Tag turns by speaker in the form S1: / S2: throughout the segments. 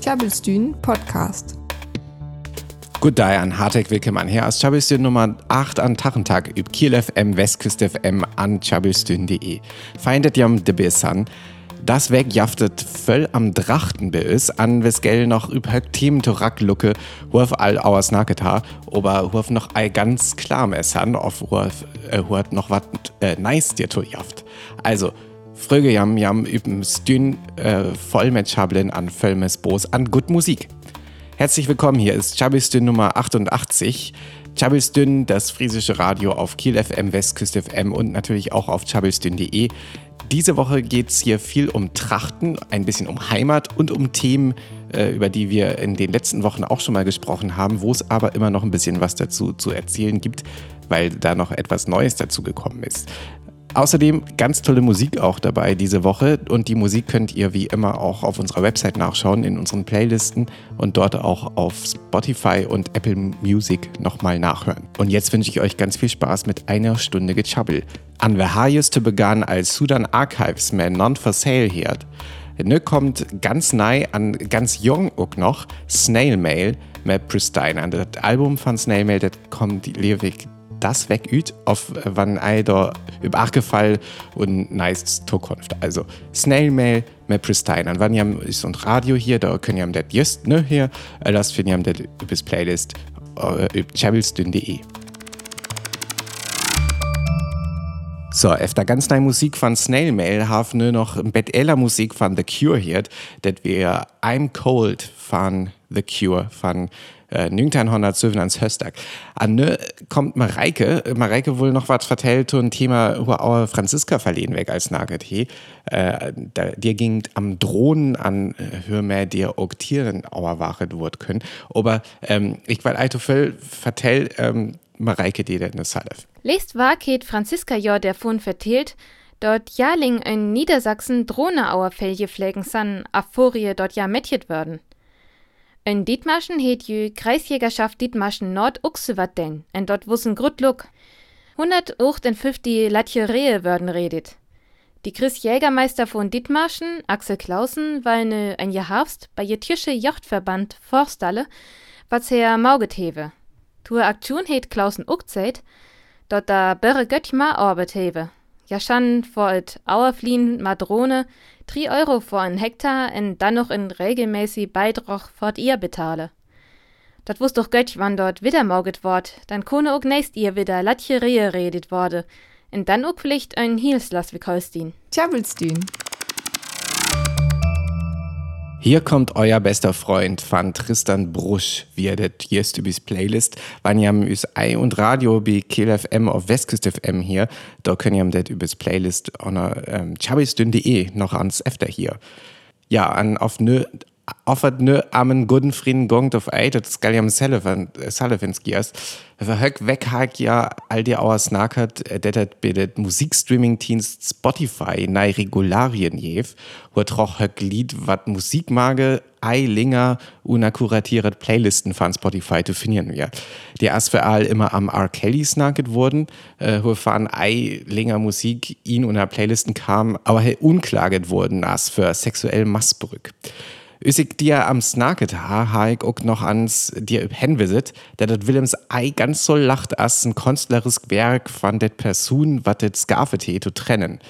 S1: Tjabelstün Podcast.
S2: Good day an harteg willkommen her aus Tjabelstün Nummer 8 an Tachentag üb Kiel FM, Westküst FM an tjabelstün.de. Feindet jam de Bissan. Das Weg jaftet voll am Drachten bis an wesgell noch üb Themen to Racklucke, hurf all auers Naketa, aber hurf noch ei ganz klar messan, auf hurf, äh, hurt noch wat äh, nice dir to jaft. Also, Fröge jam jam üben Stün äh, voll mit Schabeln an Völmes Bos an gut Musik. Herzlich willkommen, hier ist Chabistün Nummer 88. Chabistün, das friesische Radio auf Kiel FM, Westküste FM und natürlich auch auf chabistün.de. Diese Woche geht es hier viel um Trachten, ein bisschen um Heimat und um Themen, äh, über die wir in den letzten Wochen auch schon mal gesprochen haben, wo es aber immer noch ein bisschen was dazu zu erzählen gibt, weil da noch etwas Neues dazu gekommen ist. Außerdem ganz tolle Musik auch dabei diese Woche und die Musik könnt ihr wie immer auch auf unserer Website nachschauen, in unseren Playlisten und dort auch auf Spotify und Apple Music nochmal nachhören. Und jetzt wünsche ich euch ganz viel Spaß mit einer Stunde Gechabbel. An the highest to begann als Sudan Archives Man Non for Sale hiert. Ne kommt ganz nei an ganz jung auch noch Snail Mail mit Pristine. An das Album von Snail Mail, das kommt Lewig das wegüt, auf wann ei da übergefall und nice Zukunft. Also Snail Mail mit Pristine. An wann jam ist und Radio hier, da können jam das just ne hier, äh, das finden jam das übers Playlist äh, über chabelsdün.de. So, efter ganz neue Musik von Snail Mail haben wir noch ein Bett älter Musik von The Cure hier, das wir I'm Cold von The Cure von äh, 1907 ans Höstag. An ne kommt Mareike, Mareike wohl noch was vertellt und Thema our Franziska verlehen weg als he. Äh, dir ging am Drohnen an äh, hör mehr dir auch Tieren auer Wache wird können. Aber ähm, ich weil Aito vertell ähm, Mareike dir denn das Salef.
S3: Lest Waket Franziska Jor der Fun vertelt, dort Jaling in Niedersachsen Drohneauer Fellje pflegen san, Aphorie dort ja metjet werden. In Dietmarschen het jü Kreisjägerschaft Dietmarschen Nord uxevat denn, en dort wussen grut luck. 158 Latje Rehe würden redet. Die Chris Jägermeister von Dietmarschen, Axel Clausen, weil ne ein Jahr Herbst bei je Tische Jochtverband Forstalle, was her Mauget hewe. Tue Aktion het Klausen uckzeit, dort da börre Göttch ma orbet hewe. Ja schon vor et Auerflien Madrone 3 Euro vor ein Hektar und dann noch in regelmäßig Beitrag fort ihr betale. Dat wusst doch Göttch, wann dort wieder morget wort, dann kone ook nächst ihr wieder Latje Rehe redet wurde, und dann ook Pflicht ein Hielslass wie Kolstin.
S1: Tjabelstün.
S2: Hier kommt euer bester Freund von Tristan Brusch, er das jetzt übers Playlist. Wann ihr üs Ei und Radio bei Kiel FM auf Westküste FM hier, da könnt ihr das übers Playlist on ähm, chabisdün.de noch ans Efter hier. Ja, an auf nö offert nö amen guten Frieden gongt auf ei, das Galliam Sullivan, äh, Sullivans Giers. Verhöck weghag ja all die Auers nackert, det bedet Musikstreaming-Dienst Spotify nei Regularien jev, wo troch höck Lied wat Musikmage ei linger una kuratiert Playlisten von Spotify zu finden wir. Die erst für all immer am R. Kelly snacket wurden, äh, wo fahren ei linger Musik ihn unter Playlisten kam, aber he unklaget wurden as für sexuell Massbrück. Üsig dir am Snacket ha, ha ich auch noch ans dir Henvisit, der dat Willems ei ganz so lacht as ein künstlerisches Werk von det Person, wat det skafete zu trennen.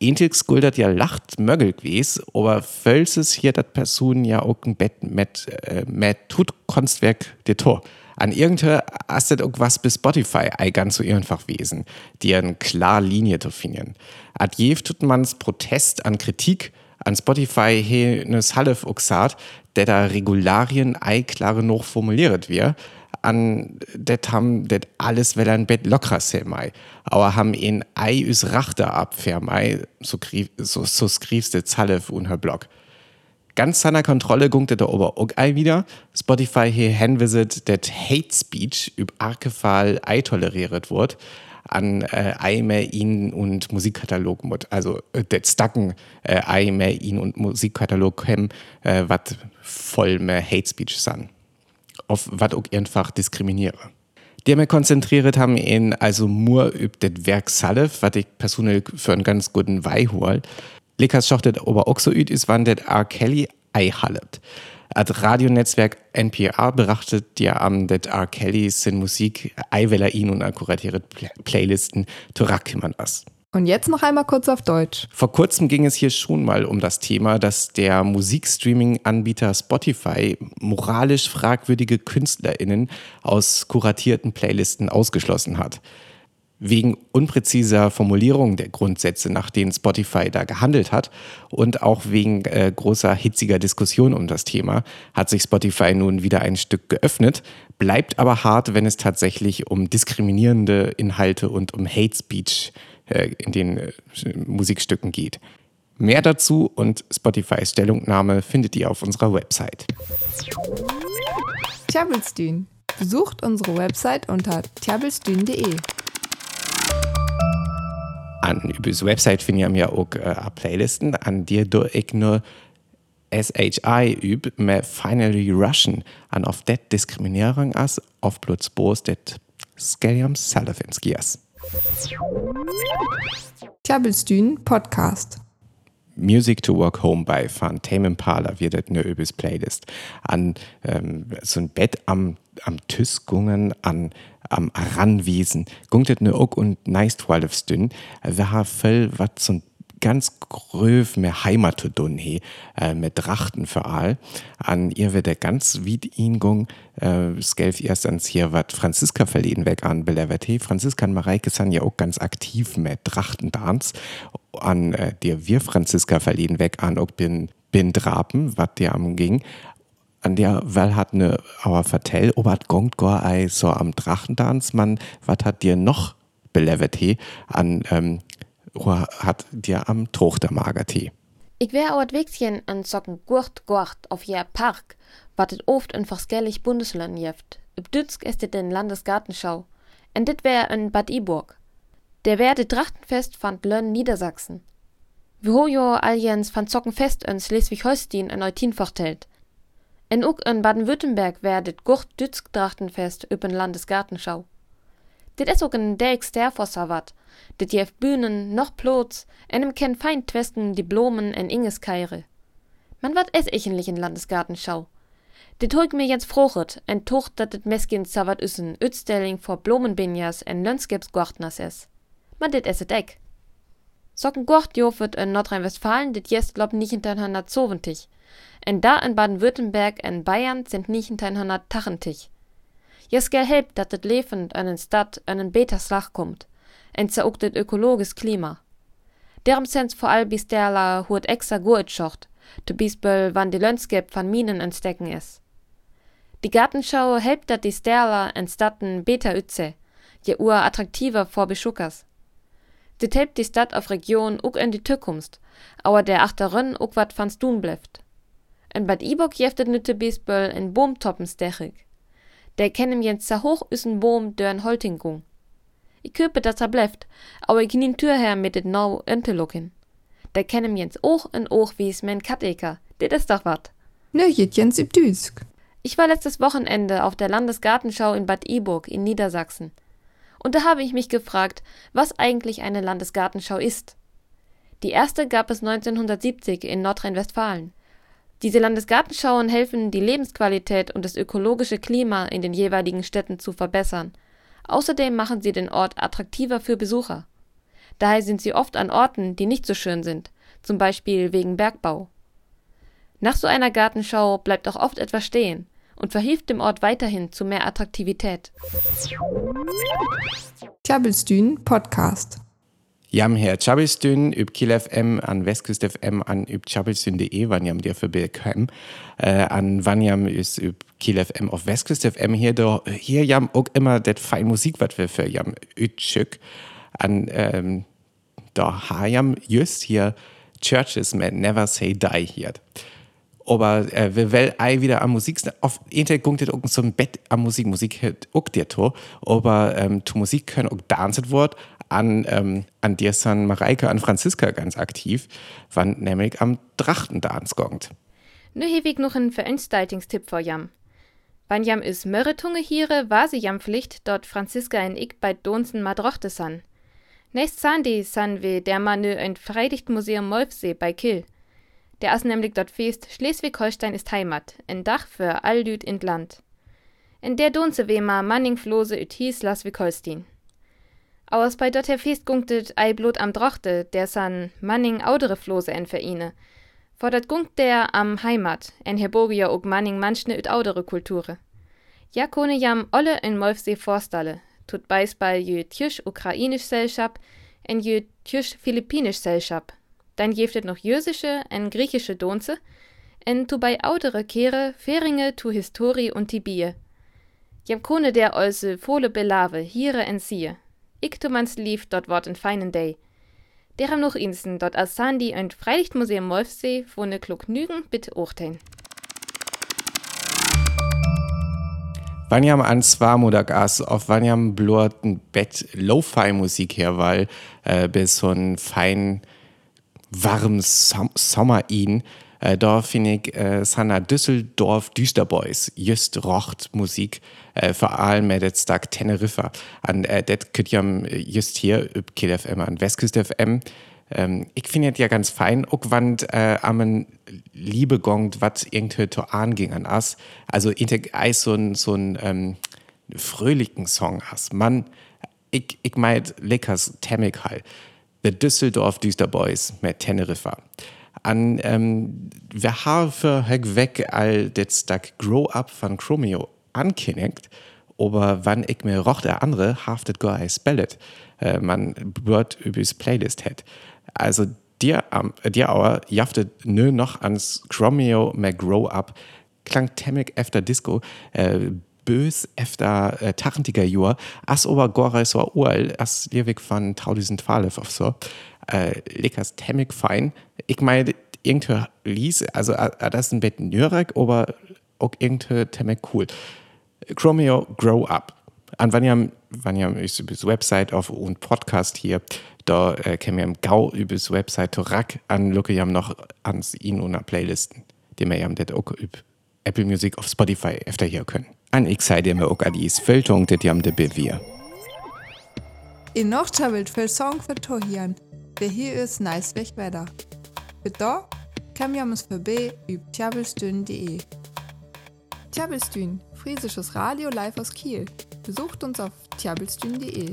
S2: Ähnlich guldert ja lacht mögel gewes, aber völses hier dat Person ja auch ein Bett mit, äh, mit tut Kunstwerk de Tor. An irgendeiner astet auch was bis Spotify ei ganz so einfach wesen, die eine klar Linie zu finden. Ad jev tut man's Protest an Kritik, an Spotify he nes Halef oxat, der da Regularien ei klare noch formuliert wir, an det ham det alles well ein Bett locker se mei. Aber ham en ei üs Rachter abfair mei, so, so, so skrivst det Halef unher Blog. Ganz seiner Kontrolle gunkte der Ober auch ei wieder. Spotify he henvisit det Hate Speech üb Arkefall ei toleriert wird an äh, Eime, ihn und Musikkatalog also äh, det Stacken äh, Eime, ihn und Musikkatalog hem, äh, wat voll mehr Hate Speech san. Auf wat auch einfach diskriminiere. Der mir konzentriert haben ihn also nur üb det Werk Salef, wat ich persönlich für einen ganz guten Weih hol. Likas schochtet aber auch so üt ist, wann det R. Kelly einhallet. Das Radionetzwerk NPR berachtet dir am det R. Kelly sin Musik eiweller ihn und akkuratiere Playlisten zu rackimern as.
S1: Und jetzt noch einmal kurz auf Deutsch.
S2: Vor kurzem ging es hier schon mal um das Thema, dass der Musikstreaming-Anbieter Spotify moralisch fragwürdige KünstlerInnen aus kuratierten Playlisten ausgeschlossen hat. Wegen unpräziser Formulierung der Grundsätze, nach denen Spotify da gehandelt hat und auch wegen äh, großer hitziger Diskussion um das Thema, hat sich Spotify nun wieder ein Stück geöffnet, bleibt aber hart, wenn es tatsächlich um diskriminierende Inhalte und um Hate Speech äh, in den äh, Musikstücken geht. Mehr dazu und Spotifys Stellungnahme findet ihr auf unserer Website.
S1: Tjabelstühn. Besucht unsere Website unter tjabelstühn.de.
S2: An übers Website findet ihr auch äh, Playlisten, an dir do ich nur SHI üb, me finally Russian, an auf det Diskriminierung as, auf bloß Bos det Skelium Salafinskias.
S1: Klabbelstühn Podcast.
S2: Music to Walk Home bei Van Tame Impala wird das eine übes Playlist. An ähm, so ein Bett am, am Tüss gungen, an am Aranwiesen, gungt ne auch und nice 12 Stünd. Wir haben viel was so ein ganz gröv mehr Heimat zu tun he, äh, mit Drachten für all. An ihr wird der ganz wie ihn gung, äh, skelf erstens hier wat Franziska verleden weg an belevert. Franziska und Mareike sind ja auch ganz aktiv mit Trachtendance. An äh, dir wir Franziska verleden weg an auch bin bin Drapen, wat dir am ging an der Well hat ne aber vertell obat gongt gor so am Drachentanz man wat hat dir noch belevert he an ähm, hat dir am Tochtermagertee.
S3: Ich wär auch Wegschen an Socken gurt gurt auf jer Park, wat et oft ein verschellig Bundesland jeft. Üb Dütsk ist et den Landesgartenschau. En dit wär in Bad Iburg. Der wär de Trachtenfest fand Lönn Niedersachsen. Wie ho jo alljens van Zockenfest in Schleswig-Holstein in Eutin vertellt. En uck in Baden-Württemberg wär dit Gurt Dütsk Trachtenfest üben Landesgartenschau. Dit is ook een dijk sterfosser wat, dit jef Bühnen noch plots, enem ken fein twesten Diplomen en Inges keire. Man wat es ichenlich in Landesgartenschau. Dit hoik mir jetzt frochet, en tucht dat dit meskin savat üssen, Ütstelling vor Blumenbinjas en Lönskepsgortners es. Man dit esset eck. Socken Gort jofet in Nordrhein-Westfalen dit jest glaub nicht hintereinander zoventig. En da in Baden-Württemberg en Bayern sind nicht hintereinander tachentich. Jeskel helpt dat het levend an een stad an een beter slag komt, en ze ook het ökologisch klima. Derom sens vor all bis derla huet extra goed schocht, te bisbel wann die Lönskep van Minen entdecken is. Die Gartenschau helpt dat die Sterla en Statten beter ütze, je ur attraktiver vor Beschuckers. Dit helpt die Stadt auf Region ook in die Zukunft, aber der achterin ook wat van Stun bleft. En Bad Ibok jeftet nütte bisbel en Boomtoppen stechig. Der kennen jetzt sa hoch üsen Boom dörn Holtingung. Ich köpe dat er bleft, aber ich nin Türherr mit det nau Entelocken. Der kennen jetzt och en och wie's men Katteker. Dit is doch wat.
S1: Nö, Jens im Düsk.
S3: Ich war letztes Wochenende auf der Landesgartenschau in Bad Iburg in Niedersachsen. Und da habe ich mich gefragt, was eigentlich eine Landesgartenschau ist. Die erste gab es 1970 in Nordrhein-Westfalen. Diese Landesgartenschauen helfen, die Lebensqualität und das ökologische Klima in den jeweiligen Städten zu verbessern. Außerdem machen sie den Ort attraktiver für Besucher. Daher sind sie oft an Orten, die nicht so schön sind, zum Beispiel wegen Bergbau. Nach so einer Gartenschau bleibt auch oft etwas stehen und verhilft dem Ort weiterhin zu mehr Attraktivität.
S1: Klabbelstühn Podcast.
S2: Jam her Chabelstün üb Kiel FM an Westküst FM an üb chabelstün.de, wann jam dir für bekommen. Äh, an wann jam ist üb Kiel FM auf Westküst FM hier do, hier jam auch immer det fein Musik, wat wir für jam ütschück. An ähm, da ha jam just hier Churches mit Never Say Die hier. Aber äh, wir will ei wieder am Musik, auf Internet gungt auch zum Bett am Musik, Musik auch dir to, aber ähm, zu Musik können auch dancet Wort, an, ähm, an dir san Mareike, an Franziska ganz aktiv, wann nämlich am Trachtendans gongt.
S3: Nu hewig noch ein Veranstaltungstipp vor Jam. Wann Jam is Mörretunge hiere, war sie Jam Pflicht, dort Franziska en ich bei Donsen madrochte san. Nächst Sandy san we der Manö ein Freilichtmuseum Molfsee bei Kill.
S4: Der ist nämlich dort fest, Schleswig-Holstein ist Heimat, ein Dach für all Lüd in Land. In der Donze wema Manning Flose üt hieß Schleswig-Holstein. Aus bei dort her Fest gunktet ei blot am Drochte, der san Manning audere Flose en Vereine. Fordert gunkt der am Heimat, en Herbogia og Manning manchne üt audere Kulture. Ja kone jam olle in Molfsee Forstalle, tut beisball jö tjüsch ukrainisch Selschap, en jö tjüsch philippinisch Selschap. Dann jeftet noch jösische en griechische Donze, en tu bei audere Kehre, Feringe tu Histori und Tibie. Jam kone der olse Fole belave, hiere en tu mans lief dort wort en feinen Day. Deram noch insen dort als Sandy und Freilichtmuseum Molfsee wo ne klug nügen bitte urteilen.
S2: Wanjam an Swarmudak as auf Wanjam blurten Bett Lo-Fi-Musik her, weil äh, bis so ein fein warm Som Sommer ihn äh, da finde ich äh, Sanna Düsseldorf Düsterboys just rocht Musik äh, vor allem mit jetzt Tag Teneriffa an äh, det könnt jam just hier üb KFM an Westküst FM ähm, ich finde ja ganz fein, auch wenn äh, am Liebe gongt, was irgendwie zu anging an as. Also, ich so ein, so ähm, fröhlichen Song as. Man, ich, ich meint leckers Temmig halt. The Düsseldorf Düsterboys mit Teneriffa. An, ähm, wir haben für weg all das Tag Grow Up von Chromeo ankündigt, aber wann ich mir roch der andere haftet gar ein Spellet, äh, man wird übers Playlist hat. Also dir, um, dir aber jaftet nö noch ans Chromeo McGrow ab, klang temmig efter Disco, äh, bös efter äh, tachentiger Jur, as ober gore so url, as Lierweg von tausend Falef auf so, äh, leckers temmig fein. Ich meine, irgendwie lies, also äh, das ist ein Bett Nürek, aber auch irgendwie temmig cool. Chromeo Grow Up. An wann ihr, wann ihr ist über Website auf und Podcast hier, da äh, können wir im Gau über die Website Torak an Lucke jam noch ans ihn und Playlisten, die wir jam det auch über Apple Music auf Spotify öfter hier können. An ich sei dir mir auch adis Fülltung, det jam de Bevier.
S1: In noch chabelt für Song für Tohian, der hier ist nice weg weiter. Für da kann wir uns vorbei über tjabelstün.de. Tjabelstün, friesisches Radio live aus Kiel. Besucht uns auf tjabelstün.de.